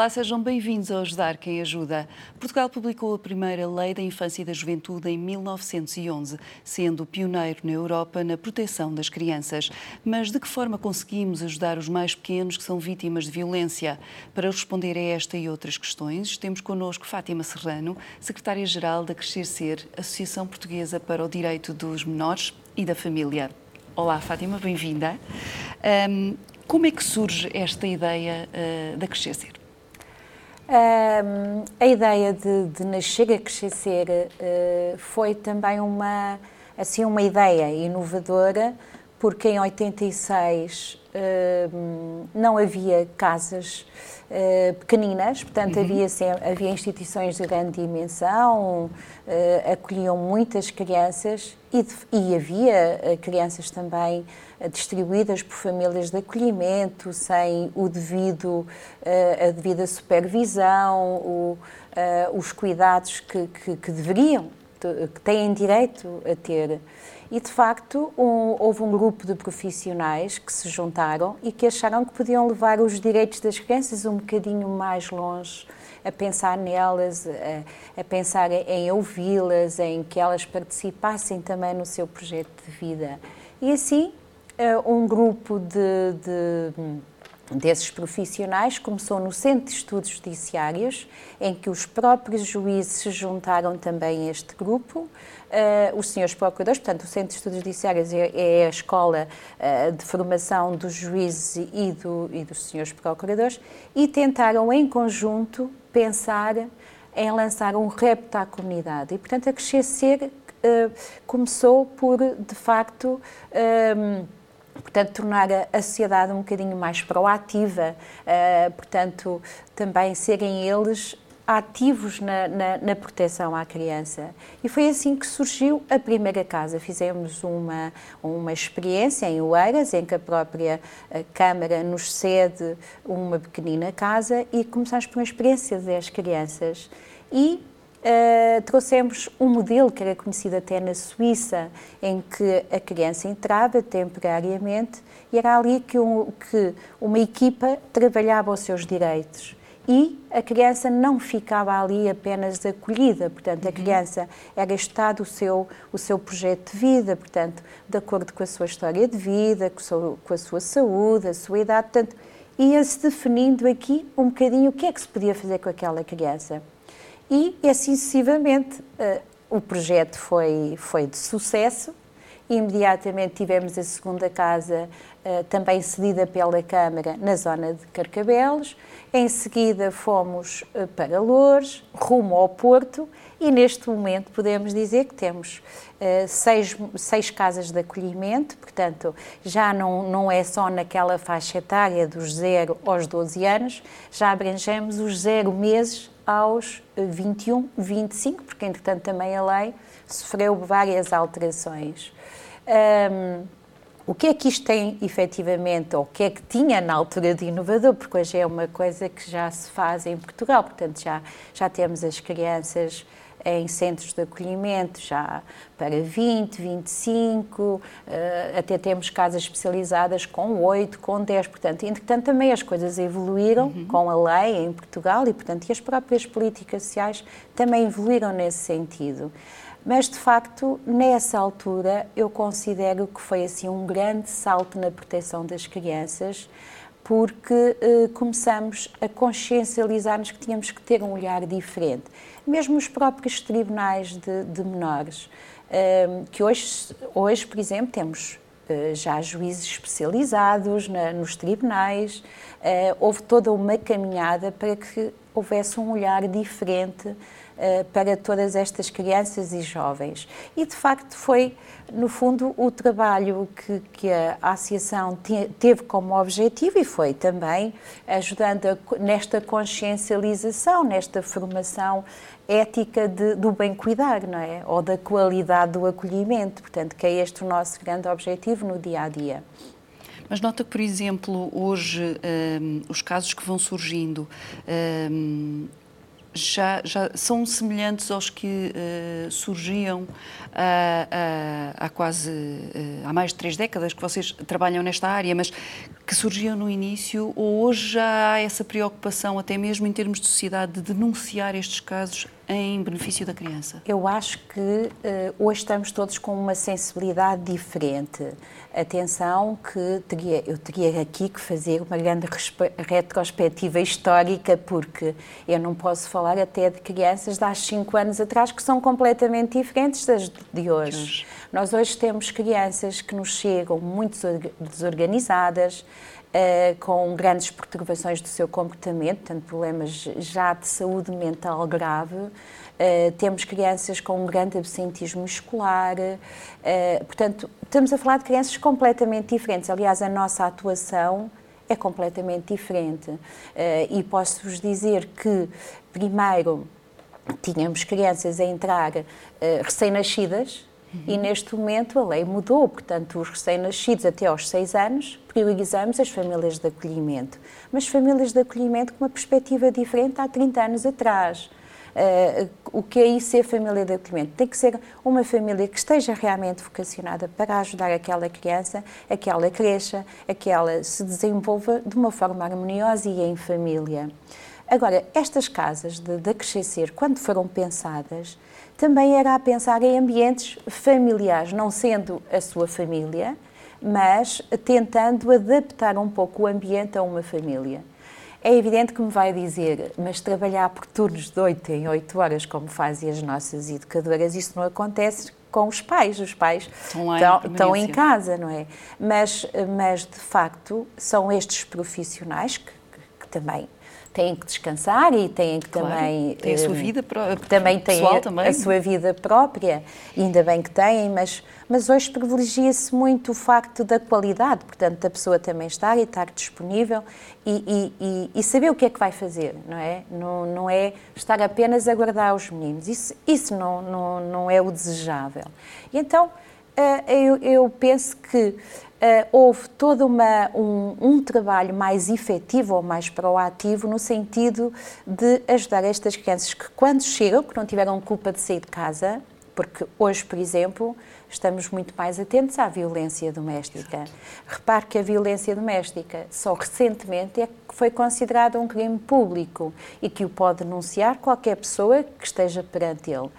Olá, sejam bem-vindos ao Ajudar Quem Ajuda. Portugal publicou a primeira Lei da Infância e da Juventude em 1911, sendo pioneiro na Europa na proteção das crianças. Mas de que forma conseguimos ajudar os mais pequenos que são vítimas de violência? Para responder a esta e outras questões, temos connosco Fátima Serrano, secretária-geral da Crescer Ser, Associação Portuguesa para o Direito dos Menores e da Família. Olá, Fátima, bem-vinda. Um, como é que surge esta ideia uh, da Crescer Ser? A ideia de, de nascer a crescer uh, foi também uma, assim, uma ideia inovadora, porque em 86 uh, não havia casas uh, pequeninas, portanto uhum. havia, havia instituições de grande dimensão, acolhiam muitas crianças e, e havia crianças também distribuídas por famílias de acolhimento, sem o devido, eh, a devida supervisão, o, eh, os cuidados que, que, que deveriam, que têm direito a ter. E, de facto, um, houve um grupo de profissionais que se juntaram e que acharam que podiam levar os direitos das crianças um bocadinho mais longe, a pensar nelas, a, a pensar em ouvi-las, em que elas participassem também no seu projeto de vida. E assim um grupo de, de, desses profissionais começou no Centro de Estudos Judiciários, em que os próprios juízes se juntaram também a este grupo. Uh, os senhores procuradores, portanto, o Centro de Estudos Judiciários é, é a escola uh, de formação dos juízes e, do, e dos senhores procuradores, e tentaram em conjunto pensar em lançar um repto à comunidade. E, portanto, a Crescer uh, começou por, de facto, portanto, tornar a sociedade um bocadinho mais proativa, uh, portanto, também serem eles ativos na, na, na, proteção à criança. E foi assim que surgiu a primeira casa. Fizemos uma, uma experiência em Oeiras, em que a própria a Câmara nos cede uma pequenina casa e começamos por uma experiência das crianças. E Uh, trouxemos um modelo que era conhecido até na Suíça, em que a criança entrava temporariamente e era ali que, um, que uma equipa trabalhava os seus direitos. E a criança não ficava ali apenas acolhida, portanto, a uhum. criança era estado o seu, o seu projeto de vida, portanto, de acordo com a sua história de vida, com a sua, com a sua saúde, a sua idade, portanto, ia-se definindo aqui um bocadinho o que é que se podia fazer com aquela criança. E, assim sucessivamente, uh, o projeto foi, foi de sucesso. Imediatamente tivemos a segunda casa uh, também cedida pela Câmara na zona de Carcabelos. Em seguida fomos uh, para Lourdes, rumo ao Porto e neste momento podemos dizer que temos uh, seis, seis casas de acolhimento, portanto já não, não é só naquela faixa etária dos 0 aos 12 anos, já abrangemos os 0 meses aos 21, 25, porque entretanto também a lei sofreu várias alterações. Um, o que é que isto tem efetivamente, ou o que é que tinha na altura de inovador, porque hoje é uma coisa que já se faz em Portugal, portanto já, já temos as crianças em centros de acolhimento já para 20, 25, eh, até temos casas especializadas com 8, com 10, portanto, entretanto também as coisas evoluíram uhum. com a lei em Portugal e, portanto, e as próprias políticas sociais também evoluíram nesse sentido. Mas, de facto, nessa altura, eu considero que foi assim um grande salto na proteção das crianças, porque eh, começamos a consciencializar-nos que tínhamos que ter um olhar diferente. Mesmo os próprios tribunais de, de menores, eh, que hoje, hoje, por exemplo, temos eh, já juízes especializados na, nos tribunais, eh, houve toda uma caminhada para que houvesse um olhar diferente para todas estas crianças e jovens. E, de facto, foi, no fundo, o trabalho que, que a Associação te, teve como objetivo e foi também ajudando a, nesta consciencialização, nesta formação ética de, do bem cuidar, não é? Ou da qualidade do acolhimento. Portanto, que é este o nosso grande objetivo no dia a dia. Mas nota que, por exemplo, hoje um, os casos que vão surgindo um, já, já são semelhantes aos que uh, surgiam há, há, quase uh, há mais de três décadas que vocês trabalham nesta área, mas que surgiam no início ou hoje já há essa preocupação, até mesmo em termos de sociedade, de denunciar estes casos em benefício da criança? Eu acho que uh, hoje estamos todos com uma sensibilidade diferente. Atenção que teria, eu teria aqui que fazer uma grande retrospectiva histórica, porque eu não posso falar até de crianças de há 5 anos atrás que são completamente diferentes das de hoje. Nós hoje temos crianças que nos chegam muito desorganizadas, Uh, com grandes perturbações do seu comportamento, portanto, problemas já de saúde mental grave. Uh, temos crianças com um grande absentismo escolar. Uh, portanto, estamos a falar de crianças completamente diferentes. Aliás, a nossa atuação é completamente diferente. e posso-vos dizer que, primeiro, tínhamos crianças a entrar recém-nascidas, Uhum. E neste momento a lei mudou, portanto, os recém-nascidos até aos 6 anos priorizamos as famílias de acolhimento. Mas famílias de acolhimento com uma perspectiva diferente há 30 anos atrás. Uh, o que é isso ser família de acolhimento? Tem que ser uma família que esteja realmente vocacionada para ajudar aquela criança a que ela cresça, a que ela se desenvolva de uma forma harmoniosa e em família. Agora, estas casas de, de acrescer, quando foram pensadas, também era a pensar em ambientes familiares, não sendo a sua família, mas tentando adaptar um pouco o ambiente a uma família. É evidente que me vai dizer, mas trabalhar por turnos de 8 em 8 horas, como fazem as nossas educadoras, isso não acontece com os pais. Os pais estão, estão, estão em casa, não é? Mas, mas, de facto, são estes profissionais que, que, que também têm que descansar e têm que claro, também têm a sua eh, vida também têm a, também. a sua vida própria. Ainda bem que têm mas mas hoje privilegia-se muito o facto da qualidade portanto da pessoa também estar e estar disponível e, e, e, saber o que é que vai fazer não é? Não, não é estar apenas a guardar os meninos. Isso isso não não, não é o desejável. E então eu, eu penso que Uh, houve todo uma, um, um, trabalho mais efetivo ou mais proativo no sentido de ajudar estas crianças que, quando chegam, que não tiveram culpa de sair de casa, porque hoje, por exemplo, estamos muito mais atentos à violência doméstica. Repare que a violência doméstica só recentemente é que foi considerada um crime público e que o pode denunciar qualquer pessoa que esteja perante ele.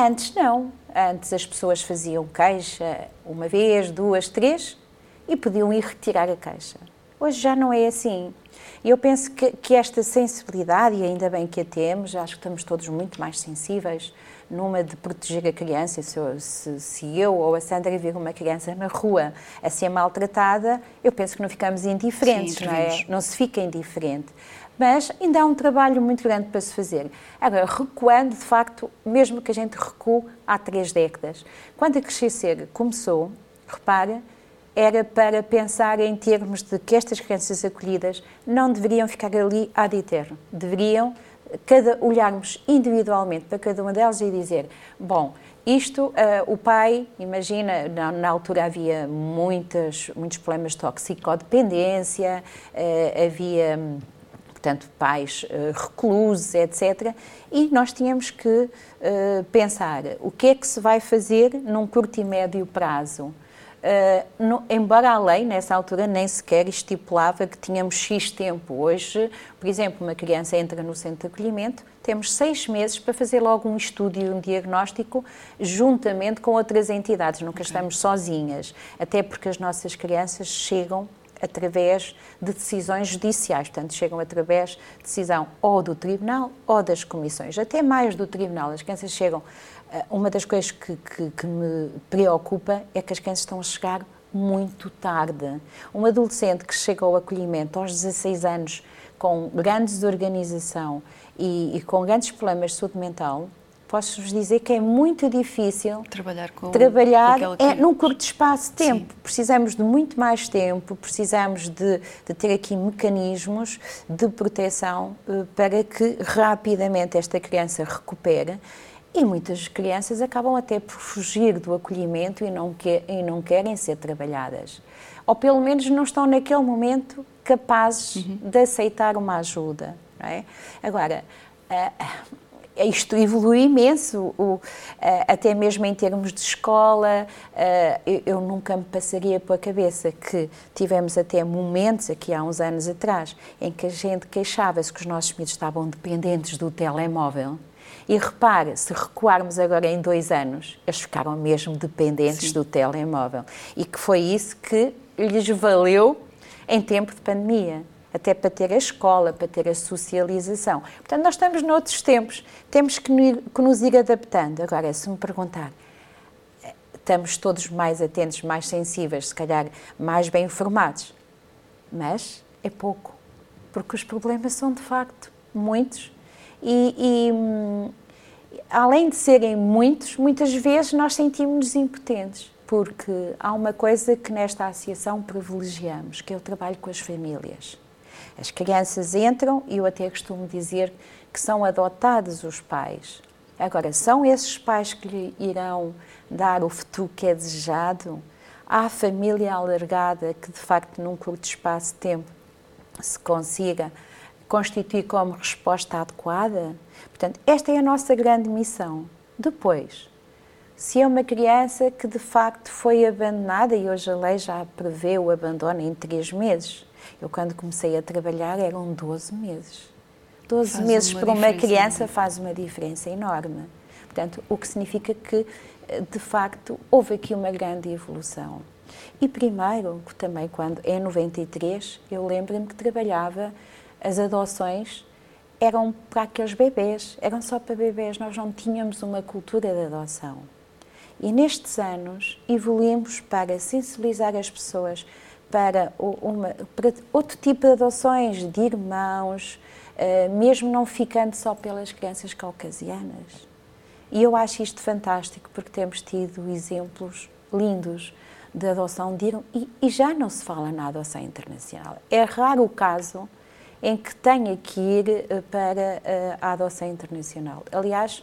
Antes não. Antes as pessoas faziam queixa uma vez, duas, três e podiam ir retirar a queixa. Hoje já não é assim. E eu penso que, que, esta sensibilidade, e ainda bem que a temos, acho que estamos todos muito mais sensíveis, numa de proteger a criança. Se eu, se, se eu ou a Sandra vir uma criança na rua a ser maltratada, eu penso que não ficamos indiferentes, Sim, não é? Não se fica indiferente mas ainda há um trabalho muito grande para se fazer. Agora, recuando, de facto, mesmo que a gente recue há três décadas, quando a Crescer começou, repara, era para pensar em termos de que estas crianças acolhidas não deveriam ficar ali ad eterno, deveriam cada, olharmos individualmente para cada uma delas e dizer, bom, isto, uh, o pai, imagina, na, na, altura havia muitas, muitos problemas de toxicodependência, uh, havia portanto, pais uh, reclusos, etc. E nós tínhamos que uh, pensar o que é que se vai fazer num curto e médio prazo. Uh, no, embora a lei, nessa altura, nem sequer estipulava que tínhamos X tempo. Hoje, por exemplo, uma criança entra no centro de acolhimento, temos seis meses para fazer logo um estudo e um diagnóstico juntamente com outras entidades, nunca estamos sozinhas, até porque as nossas crianças chegam através de decisões judiciais, portanto, chegam através de decisão ou do Tribunal ou das comissões, até mais do Tribunal. As crianças chegam. Eh, uma das coisas que, que, que me preocupa é que as crianças estão a chegar muito tarde. Um adolescente que chega ao acolhimento aos 16 anos com grande desorganização e, e com grandes problemas de saúde mental, posso-vos dizer que é muito difícil trabalhar, com, trabalhar com é, num curto espaço de tempo. Sim. Precisamos de muito mais tempo, precisamos de, de, ter aqui mecanismos de proteção uh, para que rapidamente esta criança recupere. E muitas crianças acabam até por fugir do acolhimento e não, que, e não querem ser trabalhadas. Ou pelo menos não estão naquele momento capazes uhum. de aceitar uma ajuda. É? Agora, isto evolui imenso, o, até mesmo em termos de escola, eu, eu, nunca me passaria pela cabeça que tivemos até momentos, aqui há uns anos atrás, em que a gente queixava-se que os nossos miúdos estavam dependentes do telemóvel. E repare, se recuarmos agora em dois anos, eles ficaram mesmo dependentes Sim. do telemóvel. E que foi isso que lhes valeu em tempo de pandemia até para ter a escola, para ter a socialização. Portanto, nós estamos noutros tempos, temos que, nos ir adaptando. Agora, se me perguntar, estamos todos mais atentos, mais sensíveis, se calhar mais bem informados, mas é pouco, porque os problemas são de facto muitos e, e além de serem muitos, muitas vezes nós sentimos-nos impotentes porque há uma coisa que nesta associação privilegiamos, que é o trabalho com as famílias. As crianças entram e eu até costumo dizer que são adotados os pais. Agora, são esses pais que lhe irão dar o futuro que é desejado? Há família alargada que, de facto, num curto espaço de tempo se consiga constituir como resposta adequada? Portanto, esta é a nossa grande missão. Depois, se é uma criança que de facto foi abandonada, e hoje a lei já prevê o abandono em três meses, eu, quando comecei a trabalhar, eram 12 meses. 12 faz meses para uma criança faz uma diferença enorme. Portanto, o que significa que, de facto, houve aqui uma grande evolução. E primeiro, também quando, em 93, eu lembro-me que trabalhava as adoções eram para aqueles bebês, eram só para bebês, nós não tínhamos uma cultura de adoção. E nestes anos evoluímos para sensibilizar as pessoas para, uma, para outro tipo de adoções de irmãos, uh, mesmo não ficando só pelas crianças caucasianas. E eu acho isto fantástico porque temos tido exemplos lindos de adoção de e, e já não se fala na adoção internacional. É raro o caso em que tenha que ir eh, para eh, a adoção internacional. Aliás,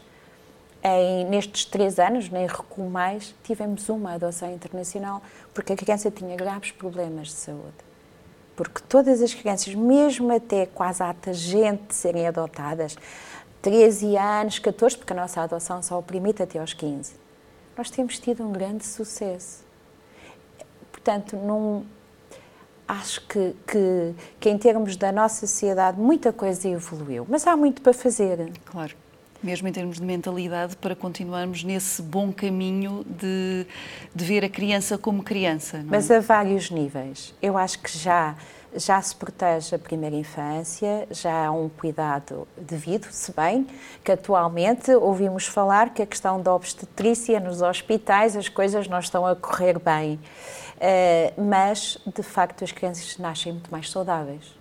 em, nestes três anos, nem recuo mais, tivemos uma adoção internacional porque a criança tinha graves problemas de saúde. Porque todas as crianças, mesmo até quase há gente serem adotadas, 13 anos, 14, porque a nossa adoção só o permite até aos 15, nós temos tido um grande sucesso. Portanto, num, acho que, que, que em termos da nossa sociedade muita coisa evoluiu, mas há muito para fazer. Claro mesmo em termos de mentalidade, para continuarmos nesse bom caminho de, de ver a criança como criança. É? Mas a vários níveis. Eu acho que já já se protege a primeira infância, já há um cuidado devido, se bem que atualmente ouvimos falar que a questão da obstetrícia nos hospitais as coisas não estão a correr bem. Uh, mas, de facto, as crianças nascem muito mais saudáveis.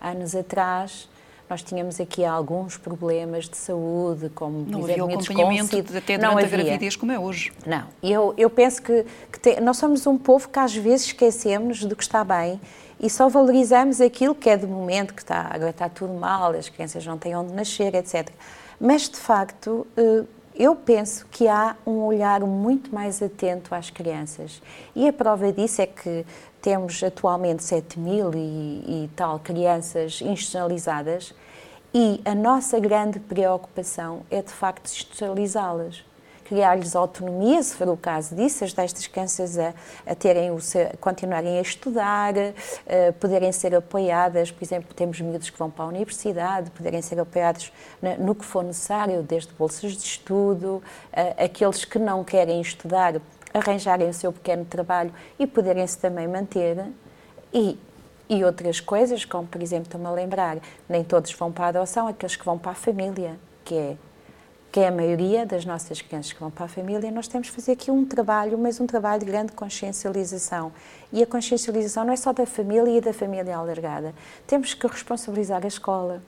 Anos atrás, nós tínhamos aqui alguns problemas de saúde, como não havia acompanhamento até durante a gravidez como é hoje. Não, eu, eu penso que, que te, nós somos um povo que às vezes esquecemos do que está bem e só valorizamos aquilo que é de momento, que está, agora está tudo mal, as crianças não têm onde nascer, etc. Mas, de facto, eh, eu penso que há um olhar muito mais atento às crianças. E a prova disso é que temos atualmente 7 mil e, e tal crianças institucionalizadas e a nossa grande preocupação é, de facto, institucionalizá-las. Criar-lhes autonomia, se for o caso disso, as destas crianças a, a terem o seu, a continuarem a estudar, a poderem ser apoiadas, por exemplo, temos miúdos que vão para a universidade, poderem ser apoiados no que for necessário, desde bolsas de estudo, aqueles que não querem estudar, arranjarem o seu pequeno trabalho e poderem-se também manter. E e outras coisas, como por exemplo, estou-me a lembrar, nem todos vão para a adoção, aqueles que vão para a família, que é, que é a maioria das nossas crianças que vão para a família, nós temos que fazer aqui um trabalho, mas um trabalho de grande consciencialização. E a consciencialização não é só da família e da família alargada. Temos que responsabilizar a escola,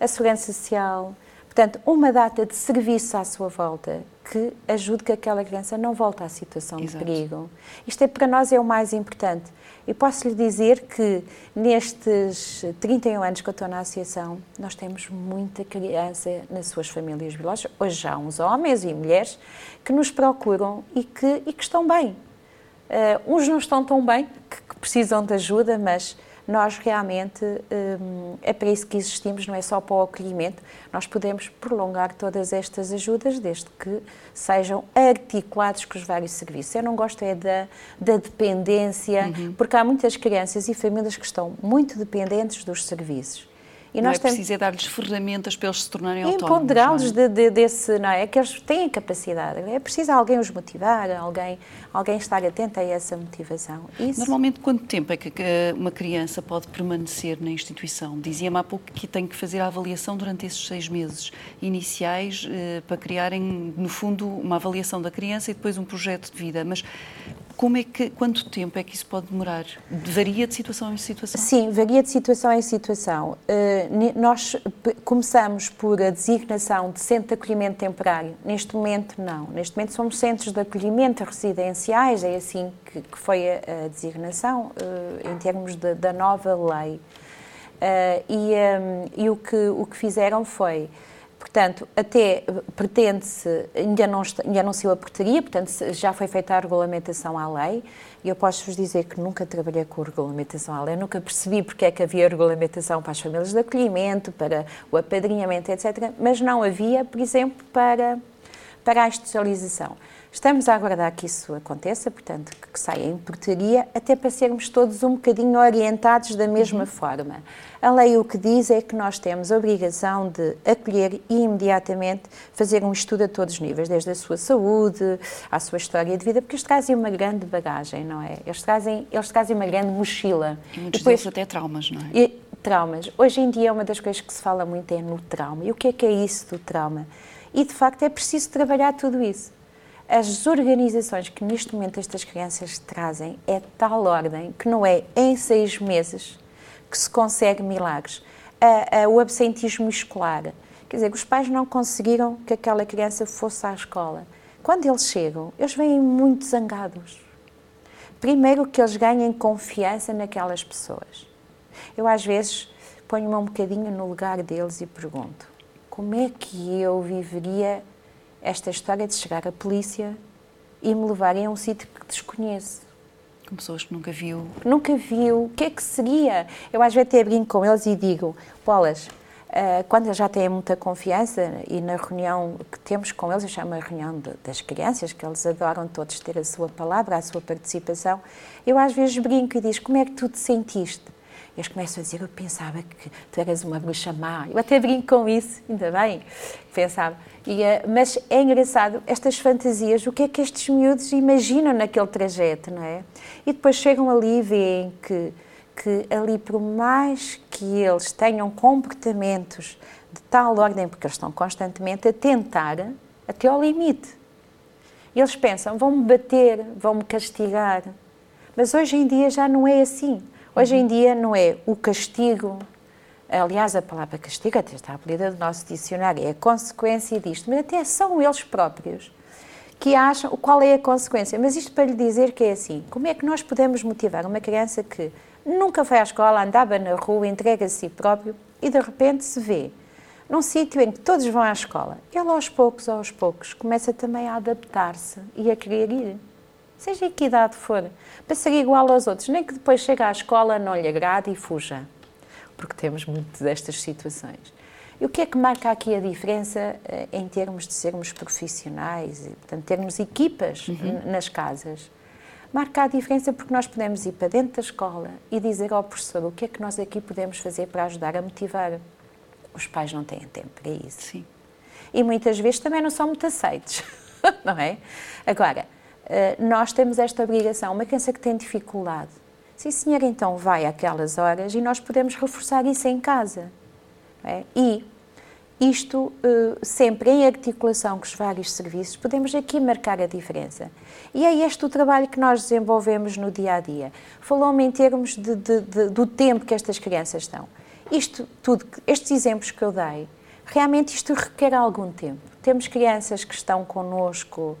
a segurança social, portanto, uma data de serviço à sua volta que ajude que aquela criança não volte à situação Exato. de perigo. Isto é, para nós é o mais importante. E posso lhe dizer que nestes 31 anos que eu estou na associação, nós temos muita criança nas suas famílias biológicas. Hoje já uns homens e mulheres que nos procuram e que, e que estão bem. Uh, uns não estão tão bem, que, que precisam de ajuda, mas nós realmente hum, é para isso que existimos, não é só para o acolhimento. Nós podemos prolongar todas estas ajudas desde que sejam articulados com os vários serviços. Eu não gosto é da, da dependência, uhum. porque há muitas crianças e famílias que estão muito dependentes dos serviços. E não nós é temos... preciso é dar-lhes ferramentas para eles se tornarem autónomos. Empoderá-los é? de, de, desse, não é? Que eles têm capacidade. É preciso alguém os motivar, alguém, alguém estar atento a essa motivação. Isso... Normalmente, quanto tempo é que uma criança pode permanecer na instituição? Dizia-me há pouco que tem que fazer a avaliação durante esses seis meses iniciais eh, para criarem, no fundo, uma avaliação da criança e depois um projeto de vida. Mas como é que, quanto tempo é que isso pode demorar? Varia de situação em situação? Sim, varia de situação em situação. Uh, nós começamos por a designação de centro de acolhimento temporário. Neste momento, não. Neste momento somos centros de acolhimento residenciais, é assim que, que foi a, a designação, uh, em termos de, da nova lei. Uh, e, um, e o, que, o que fizeram foi Portanto, até pretende-se, ainda não, ainda não saiu a portaria, portanto, já foi feita a regulamentação à lei, e eu posso-vos dizer que nunca trabalhei com regulamentação à lei, nunca percebi porque é que havia regulamentação para as famílias de acolhimento, para o apadrinhamento, etc., mas não havia, por exemplo, para, para a institucionalização. Estamos a aguardar que isso aconteça, portanto, que saia em portaria, até para sermos todos um bocadinho orientados da mesma uhum. forma. A lei o que diz é que nós temos a obrigação de acolher e imediatamente fazer um estudo a todos os níveis, desde a sua saúde, à sua história de vida, porque eles trazem uma grande bagagem, não é? Eles trazem, eles trazem uma grande mochila. E muitos Depois, deles até traumas, não é? E, traumas. Hoje em dia, uma das coisas que se fala muito é no trauma. E o que é que é isso do trauma? E, de facto, é preciso trabalhar tudo isso. As organizações que neste momento estas crianças trazem é tal ordem que não é em seis meses que se consegue milagres. o absentismo escolar, quer dizer, os pais não conseguiram que aquela criança fosse à escola. Quando eles chegam, eles vêm muito zangados. Primeiro que eles ganhem confiança naquelas pessoas. Eu às vezes ponho-me um bocadinho no lugar deles e pergunto: como é que eu viveria esta história de chegar à polícia e me levarem a um sítio que desconheço. Com pessoas que nunca viu. Nunca viu. O que é que seria? Eu às vezes até brinco com eles e digo, Bolas, uh, quando eles já têm muita confiança e na reunião que temos com eles, eu chamo a reunião de, das crianças, que eles adoram todos ter a sua palavra, a sua participação, eu às vezes brinco e digo, como é que tu te sentiste? Eles começam a dizer, eu pensava que tu eras uma bruxa má. Eu até brinco com isso, ainda bem, pensava. E, uh, mas é engraçado, estas fantasias, o que é que estes miúdos imaginam naquele trajeto, não é? E depois chegam ali e veem que, que ali, por mais que eles tenham comportamentos de tal ordem, porque eles estão constantemente a tentar até ao limite. Eles pensam, vão-me bater, vão-me castigar. Mas hoje em dia já não é assim. Hoje em dia não é o castigo, aliás, a palavra castigo até está abolida do nosso dicionário, é a consequência disto, mas até são eles próprios que acham qual é a consequência. Mas isto para lhe dizer que é assim: como é que nós podemos motivar uma criança que nunca foi à escola, andava na rua, entrega a si próprio e de repente se vê num sítio em que todos vão à escola? Ele, aos poucos, aos poucos, começa também a adaptar-se e a querer ir seja que idade for, para ser igual aos outros, nem que depois chegue à escola, não lhe agrade e fuja, porque temos muito destas situações. E o que é que marca aqui a diferença eh, em termos de sermos profissionais e, portanto, termos equipas uhum. nas casas? Marca a diferença porque nós podemos ir para dentro da escola e dizer ao professor o que é que nós aqui podemos fazer para ajudar a motivar. Os pais não têm tempo para isso. Sim. E muitas vezes também não são muito aceitos, não é? Agora, nós temos esta obrigação. Uma criança que tem dificuldade, sim senhor, então vai àquelas horas e nós podemos reforçar isso em casa. É? E isto uh, sempre em articulação com os vários serviços, podemos aqui marcar a diferença. E é este o trabalho que nós desenvolvemos no dia a dia. Falou-me em termos de, de, de, do tempo que estas crianças estão. Isto tudo, estes exemplos que eu dei, realmente isto requer algum tempo. Temos crianças que estão connosco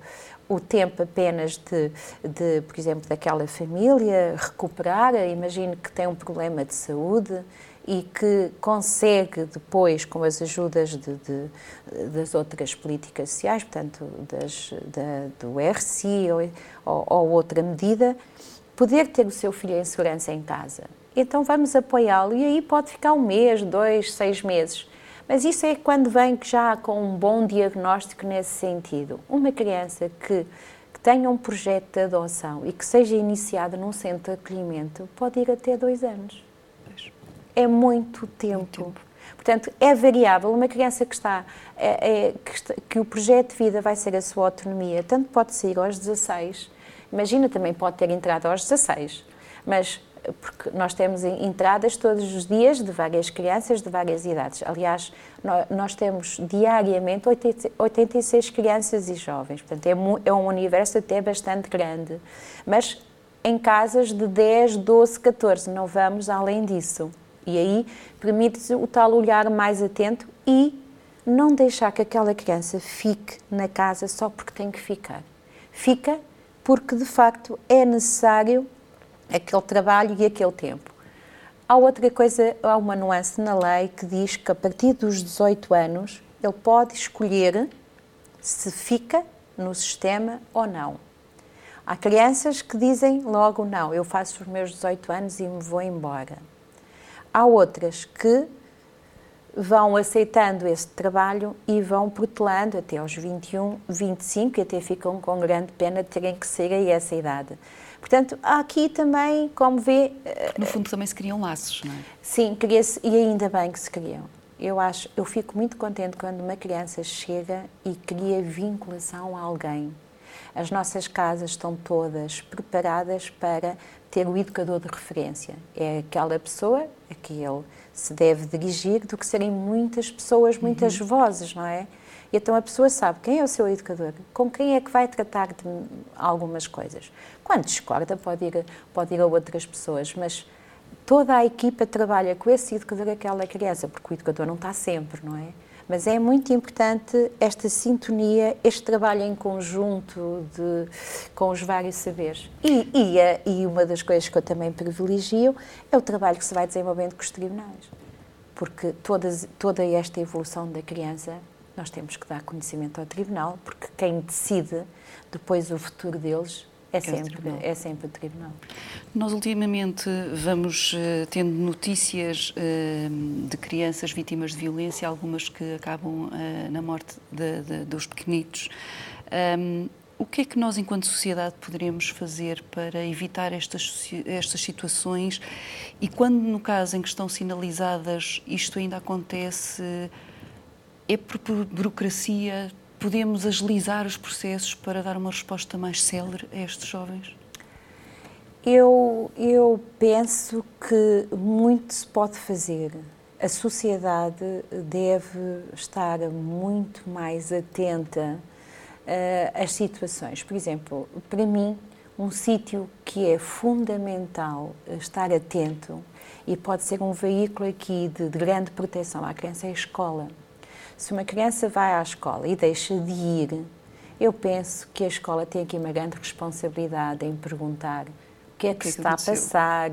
o tempo apenas de, de, por exemplo, daquela família recuperar. Imagine que tem um problema de saúde e que consegue depois, com as ajudas de, de, das outras políticas sociais, portanto, das, da, do ou, ou, ou outra medida, poder ter o seu filho em segurança em casa. então vamos apoiá-lo. E aí pode ficar um mês, dois, seis meses. Mas isso é quando vem já com um bom diagnóstico nesse sentido. Uma criança que, que tenha um projeto de adoção e que seja iniciada num centro de acolhimento pode ir até dois anos. É muito tempo. Muito tempo. Portanto, é variável. Uma criança que está, é, é, que está, que o projeto de vida vai ser a sua autonomia, tanto pode sair aos 16, imagina também pode ter entrado aos 16, mas porque nós temos entradas todos os dias de várias crianças de várias idades. Aliás, nós temos diariamente 86 crianças e jovens, portanto é um universo até bastante grande. Mas em casas de 10, 12, 14, não vamos além disso. E aí permite o tal olhar mais atento e não deixar que aquela criança fique na casa só porque tem que ficar. Fica porque de facto é necessário aquele trabalho e aquele tempo. Há outra coisa, há uma nuance na lei que diz que a partir dos 18 anos ele pode escolher se fica no sistema ou não. Há crianças que dizem logo não, eu faço os meus 18 anos e me vou embora. Há outras que vão aceitando esse trabalho e vão protelando até aos 21, 25 e até ficam com grande pena de terem que ser a essa idade. Portanto, aqui também, como vê... No fundo também se criam laços, não é? Sim, cria-se, e ainda bem que se criam. Eu acho, eu fico muito contente quando uma criança chega e cria vinculação a alguém. As nossas casas estão todas preparadas para ter o educador de referência. É aquela pessoa a que ele se deve dirigir do que serem muitas pessoas, muitas uhum. vozes, não é? E então a pessoa sabe quem é o seu educador, com quem é que vai tratar de algumas coisas. Quando discorda, pode ir, pode ir a outras pessoas, mas toda a equipa trabalha com esse educador aquela criança, porque o educador não está sempre, não é? Mas é muito importante esta sintonia, este trabalho em conjunto de, com os vários saberes. E, e, e uma das coisas que eu também privilegio é o trabalho que se vai desenvolvendo com os tribunais. Porque todas, toda esta evolução da criança nós temos que dar conhecimento ao tribunal, porque quem decide depois o futuro deles é, é sempre, é sempre o tribunal. Nós ultimamente vamos uh, tendo notícias uh, de crianças vítimas de violência, algumas que acabam uh, na morte de, de, dos pequenitos. Um, o que é que nós, enquanto sociedade, poderemos fazer para evitar estas, estas situações? E quando, no caso em que estão sinalizadas, isto ainda acontece, é por burocracia? Podemos agilizar os processos para dar uma resposta mais célere a estes jovens? Eu, eu penso que muito se pode fazer. A sociedade deve estar muito mais atenta uh, às situações. Por exemplo, para mim, um sítio que é fundamental estar atento e pode ser um veículo aqui de, de grande proteção à criança é a escola. Se uma criança vai à escola e deixa de ir, eu penso que a escola tem aqui uma grande responsabilidade em perguntar o que é que, que, é que está aconteceu? a passar,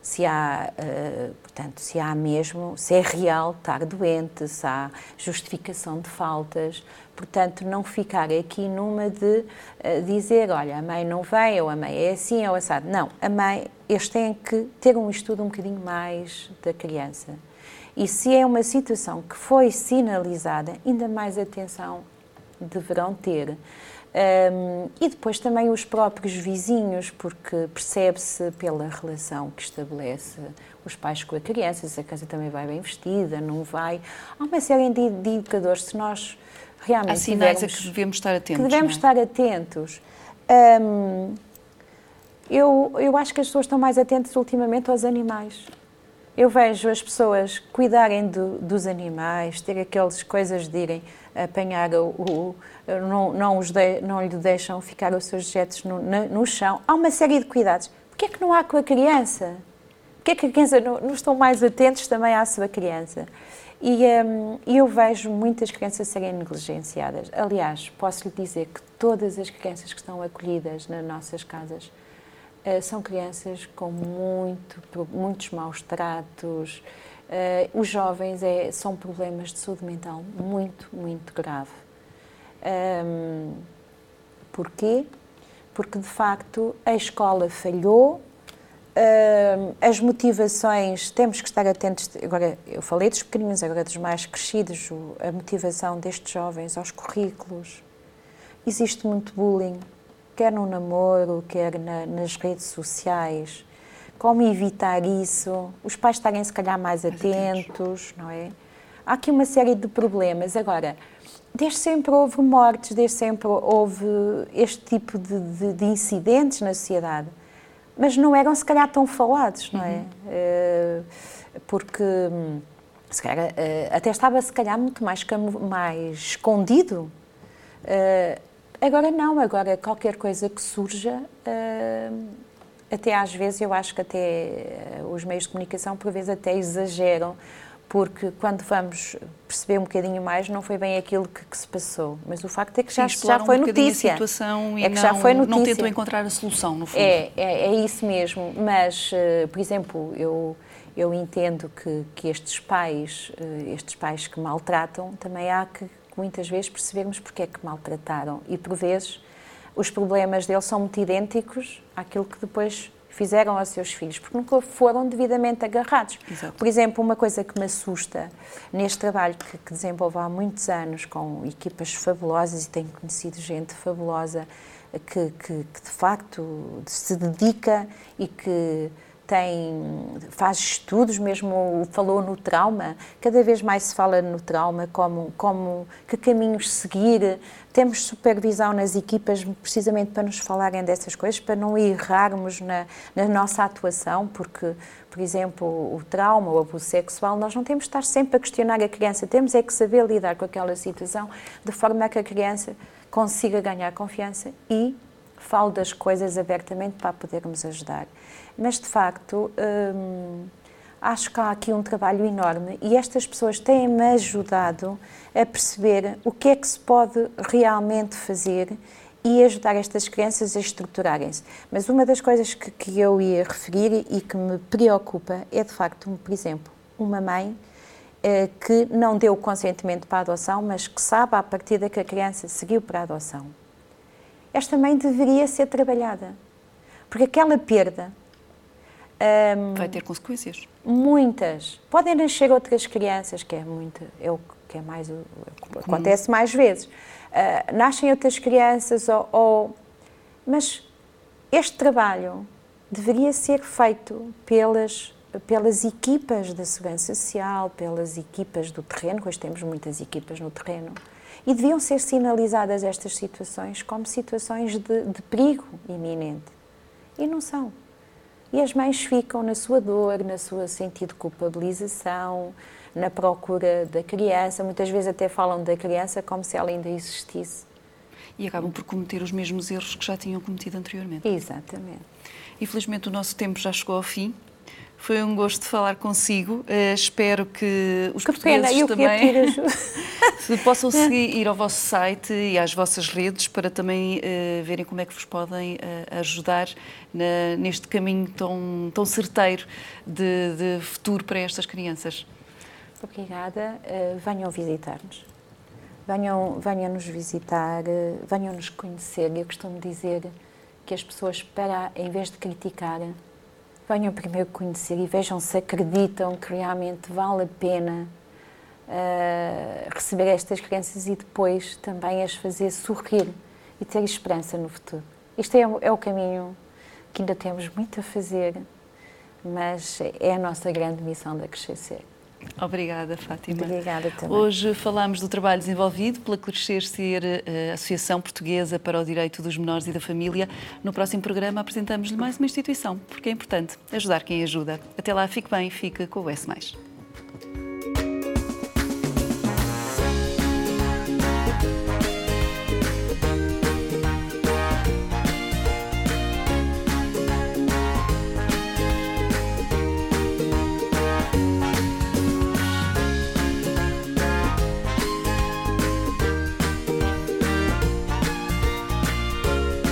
se há, uh, portanto, se há mesmo, se é real estar doente, se há justificação de faltas. Portanto, não ficar aqui numa de uh, dizer, olha, a mãe não vem, ou a mãe é assim, ou assado. Não, a mãe, eles têm que ter um estudo um bocadinho mais da criança. E se é uma situação que foi sinalizada, ainda mais atenção deverão ter. Um, e depois também os próprios vizinhos, porque percebe-se pela relação que estabelece os pais com a criança, se a criança também vai bem vestida, não vai. Há uma série de, de indicadores, se nós realmente. Há sinais a que devemos estar atentos. Que devemos é? estar atentos. Um, eu, eu acho que as pessoas estão mais atentas ultimamente aos animais. Eu vejo as pessoas cuidarem do, dos animais, ter aquelas coisas de irem apanhar o. o não, não, os de, não lhe deixam ficar os seus objetos no, no, chão. Há uma série de cuidados. Porquê é que não há com a criança? Porquê é que a criança não, não estão mais atentos também à sua criança? E um, eu vejo muitas crianças serem negligenciadas. Aliás, posso lhe dizer que todas as crianças que estão acolhidas nas nossas casas são crianças com muito, muitos maus tratos. Uh, os jovens é, são problemas de saúde mental muito, muito grave. Um, porquê? Porque, de facto, a escola falhou, uh, as motivações, temos que estar atentos. Agora, eu falei dos pequeninos, agora dos mais crescidos, a motivação destes jovens aos currículos. Existe muito bullying, quer no namoro, quer na, nas redes sociais. Como evitar isso? Os pais estarem, se calhar, mais, atentos, não é? Há aqui uma série de problemas. Agora, desde sempre houve mortes, desde sempre houve este tipo de, de, de incidentes na sociedade, mas não eram se calhar tão falados, não é? Uhum. Porque se calhar, eh, até estava se calhar muito mais, mais escondido. Eh, agora não, agora qualquer coisa que surja, até às vezes eu acho que até os meios de comunicação por vezes até exageram porque quando vamos perceber um bocadinho mais, não foi bem aquilo que, que se passou. Mas o facto é que já, Sim, já foi um notícia. A situação e é que não, já foi notícia. não tentam encontrar a solução, no fundo. É, é, é isso mesmo. Mas, uh, por exemplo, eu, eu entendo que, que estes pais, estes pais que maltratam, também há que muitas vezes percebermos porque é que maltrataram. E por vezes os problemas deles são muito idênticos àquilo que depois fizeram aos seus filhos, porque nunca foram devidamente agarrados. Exato. Por exemplo, uma coisa que me assusta neste trabalho que, que desenvolvo há muitos anos com equipas fabulosas e tenho conhecido gente fabulosa que, que, que de facto se dedica e que tem, faz estudos, mesmo falou no trauma, cada vez mais se fala no trauma, como, como que caminhos seguir. Temos supervisão nas equipas precisamente para nos falarem dessas coisas, para não errarmos na, na nossa atuação, porque, por exemplo, o trauma, o abuso sexual, nós não temos de estar sempre a questionar a criança, temos é que saber lidar com aquela situação de forma a que a criança consiga ganhar confiança e fale das coisas abertamente para podermos ajudar. Mas, de facto, hum, acho que há aqui um trabalho enorme e estas pessoas têm-me ajudado a perceber o que é que se pode realmente fazer e ajudar estas crianças a estruturarem-se. Mas uma das coisas que, que, eu ia referir e que me preocupa é, de facto, por exemplo, uma mãe eh, que não deu consentimento para a adoção, mas que sabe, à partida, que a criança seguiu para a adoção. Esta mãe deveria ser trabalhada, porque aquela perda um, Vai ter consequências. Muitas. Podem nascer outras crianças, que é muito, é o que é mais o, acontece mais vezes. Uh, nascem outras crianças ou, ou, mas este trabalho deveria ser feito pelas pelas equipas da segurança social, pelas equipas do terreno, hoje temos muitas equipas no terreno, e deviam ser sinalizadas estas situações como situações de, de perigo iminente. E não são. E as mães ficam na sua dor, na sua sentido de culpabilização, na procura da criança, muitas vezes até falam da criança como se ela ainda existisse. E acabam por cometer os mesmos erros que já tinham cometido anteriormente. Exatamente. Infelizmente o nosso tempo já chegou ao fim. Foi um gosto falar consigo. Uh, espero que os que portugueses pena, também se possam seguir, ir ao vosso site e às vossas redes para também uh, verem como é que vos podem uh, ajudar na, neste caminho tão, tão certeiro de, de, futuro para estas crianças. Obrigada. venham visitar-nos. Venham, venham nos visitar, venham nos conhecer. Eu costumo dizer que as pessoas, para, em vez de criticar, venham primeiro conhecer e vejam se acreditam que realmente vale a pena uh, receber estas crianças e depois também as fazer sorrir e ter esperança no futuro. Isto é, é o caminho que ainda temos muito a fazer, mas é a nossa grande missão da Crescer. Obrigada, Fátima. Obrigada também. Hoje falamos do trabalho desenvolvido pela Crescer Ser, eh, Associação Portuguesa para o Direito dos Menores e da Família. No próximo programa apresentamos-lhe mais uma instituição, porque é importante ajudar quem ajuda. Até lá, fique bem, fique com o S+.